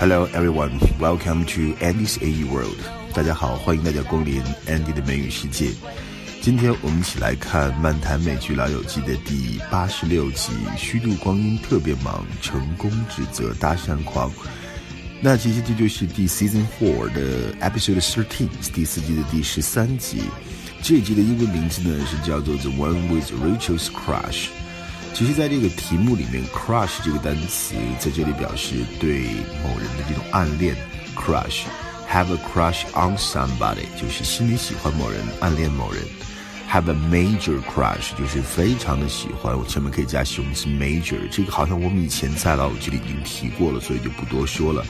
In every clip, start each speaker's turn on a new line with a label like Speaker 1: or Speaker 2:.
Speaker 1: Hello everyone, welcome to Andy's AE World. 大家好，欢迎大家光临 Andy 的美语世界。今天我们一起来看漫谈美剧《老友记》的第八十六集《虚度光阴特别忙，成功指责搭讪狂》。那其实这就是第 Season Four 的 Episode Thirteen，第四季的第十三集。这一集的英文名字呢是叫做 The One with Rachel's Crush。其实，在这个题目里面，crush 这个单词在这里表示对某人的这种暗恋，crush，have a crush on somebody 就是心里喜欢某人，暗恋某人；have a major crush 就是非常的喜欢，我前面可以加形容词 major，这个好像我们以前在老友记里已经提过了，所以就不多说了。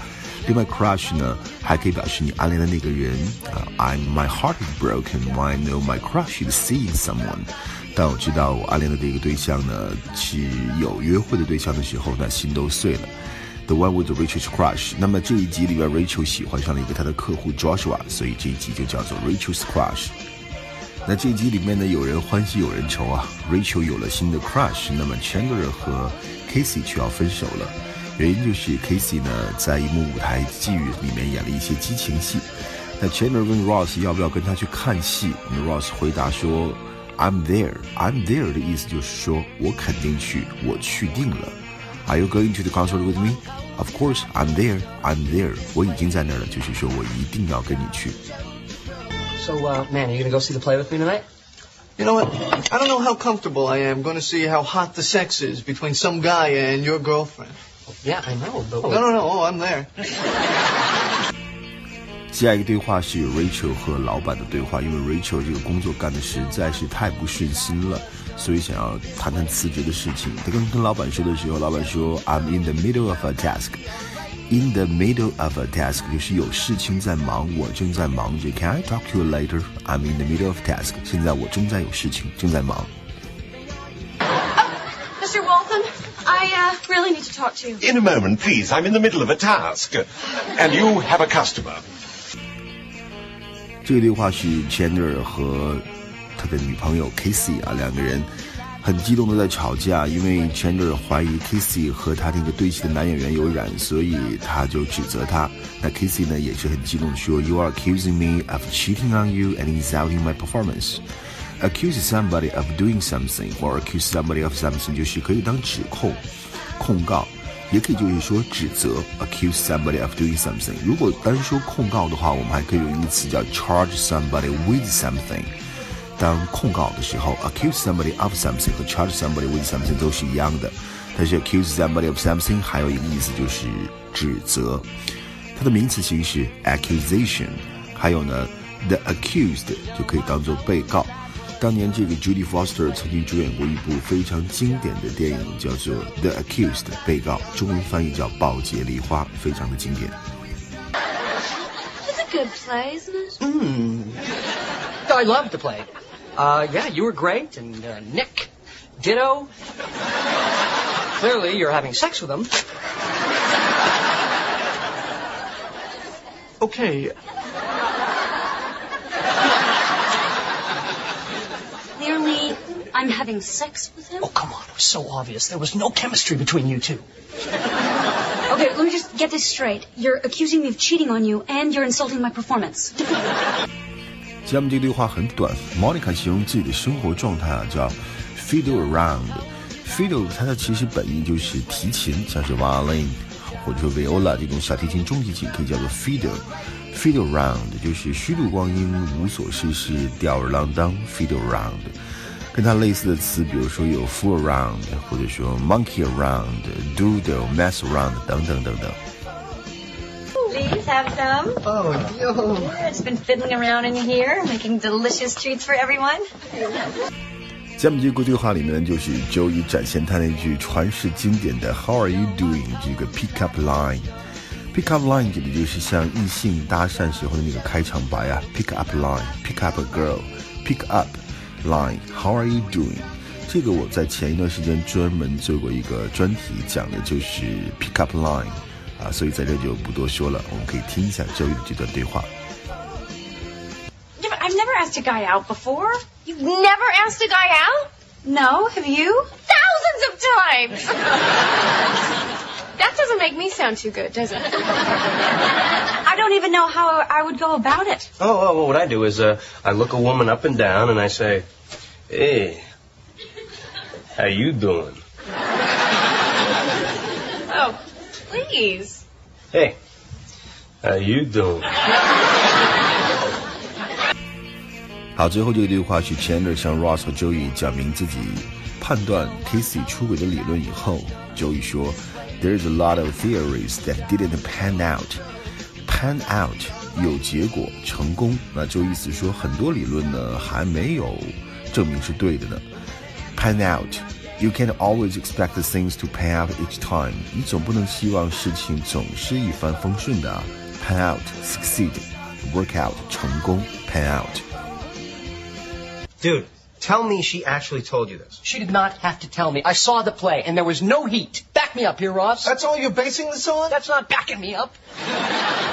Speaker 1: 另外，crush 呢还可以表示你暗恋的那个人啊，I'm my heart is broken when I know my crush is seeing someone。当我知道我暗恋的这个对象呢是有约会的对象的时候，呢心都碎了。The one with Rachel's crush。那么这一集里边，Rachel 喜欢上了一个他的客户 Joshua，所以这一集就叫做 Rachel's crush。那这一集里面呢，有人欢喜有人愁啊。Rachel 有了新的 crush，那么 Chandler 和 Casey 却要分手了。原因就是 Casey 呢在一幕舞台剧里面演了一些激情戏。那 Chandler 问 Ross 要不要跟他去看戏，那 Ross 回答说。I'm there. I'm there 的意思就是说我肯定去，我去定了。Are you going to the concert with me? Of course, I'm there. I'm there. 我已经在那儿了，就是说我一定要跟你去。
Speaker 2: So, uh, man, are you gonna go see the play with me tonight?
Speaker 3: You know what? I don't know how comfortable I am going to see how hot the sex is between some guy and your girlfriend.
Speaker 2: Yeah, I know, but
Speaker 3: No, no, no. Oh, I'm there.
Speaker 1: 下一个对话是有 Rachel 和老板的对话，因为 Rachel 这个工作干的实在是太不顺心了，所以想要谈谈辞职的事情。他刚跟老板说的时候，老板说 I'm in the middle of a task。In the middle of a task 就是有事情在忙，我正在忙着。Can I talk to you later? I'm in the middle of task。现在我正在有事情，正在忙。
Speaker 4: Mr. Waltham, I uh, really need to talk to you.
Speaker 5: In a moment, please. I'm in the middle of a task, and you have a customer.
Speaker 1: 这个对话是 Chandler 和他的女朋友 Casey 啊，两个人很激动的在吵架，因为 Chandler 怀疑 Casey 和他那个对戏的男演员有染，所以他就指责他。那 Casey 呢也是很激动的说，You are accusing me of cheating on you and insulting my performance. Accuse somebody of doing something or accuse somebody of something 就是可以当指控、控告。也可以就是说指责，accuse somebody of doing something。如果单说控告的话，我们还可以用一个词叫 charge somebody with something。当控告的时候，accuse somebody of something 和 charge somebody with something 都是一样的。但是 accuse somebody of something 还有一个意思就是指责，它的名词形式 accusation。还有呢，the accused 就可以当做被告。当年这个 Jodie Foster 曾经主演过一部非常经典的电影，叫做《The Accused》被告，中文翻译叫《暴劫梨花》，非常的经典。
Speaker 4: It's a good play, isn't it?
Speaker 2: Hmm. I loved the play. Uh, yeah, you were great, and uh, Nick, Ditto. Clearly, you're having sex with him.
Speaker 3: Okay.
Speaker 4: I'm having sex with him.
Speaker 2: Oh, come on, it was so obvious. There was no chemistry between you two.
Speaker 4: Okay, let me just get this straight. You're accusing me of cheating on you, and you're insulting my performance.
Speaker 1: 下面这个对话很短，Monica 形容自己的生活状态啊，叫 fiddle around。fiddle 它的其实本意就是提琴，像是 violin 或者说 viola 这种小提琴、中提琴，可以叫做 fiddle。fiddle around 就是虚度光阴、无所事事、吊儿郎当。fiddle around， 跟它类似的词，比如说有 fool around，或者说 monkey around、doodle、mess around 等等等等。
Speaker 6: Please have some.
Speaker 3: Oh, yo.
Speaker 6: It's been fiddling around in here, making delicious treats for everyone.
Speaker 1: 下面这个对话里面呢，就是 Joey 展现他那句传世经典的 How are you doing 这个 pick up line。pick up line 指的就是像异性搭讪时候的那个开场白啊，pick up line，pick up a girl，pick up line，How are you doing？这个我在前一段时间专门做过一个专题，讲的就是 pick up line 啊，所以在这就不多说了，我们可以听一下 Joey 的这段对话。
Speaker 6: Yeah, but I've never asked a guy out before. You've never asked a guy out?
Speaker 4: No, have you?
Speaker 6: Thousands of times! that doesn't doesn't make me sound too good, does it?
Speaker 4: I don't even know how I would go about it.
Speaker 7: Oh, oh, well, what I do is uh, I look a woman up and down and I say, "Hey, how you doing?
Speaker 6: Oh, please.
Speaker 7: Hey, how you doing?"
Speaker 1: 好，最后这个对话是 Chandler 向 Ross 和 Joey 讲明自己判断 Casey 出轨的理论以后，Joey 说 ，There's a lot of theories that didn't pan out. Pan out 有结果成功，那就意思说很多理论呢还没有证明是对的呢。Pan out. You can't always expect the things to pan out each time. 你总不能希望事情总是一帆风顺的啊。Pan out, succeed, work out, 成功，pan out。
Speaker 7: Dude, tell me she actually told you this.
Speaker 2: She did not have to tell me. I saw the play, and there was no heat. Back me up here, Ross.
Speaker 3: That's all you're basing this on?
Speaker 2: That's not backing me up.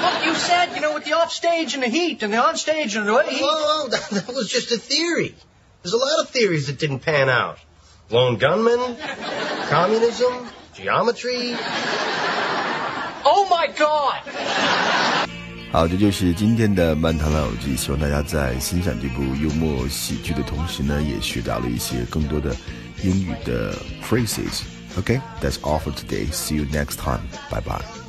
Speaker 2: Look, you said, you know, with the offstage and the heat, and the onstage and the heat.
Speaker 7: Whoa, whoa, that, that was just a theory. There's a lot of theories that didn't pan out. Lone gunmen, communism, geometry.
Speaker 2: Oh my God!
Speaker 1: 好，这就是今天的《漫谈老友记》，希望大家在欣赏这部幽默喜剧的同时呢，也学到了一些更多的英语的 phrases。Okay, that's all for today. See you next time. Bye bye.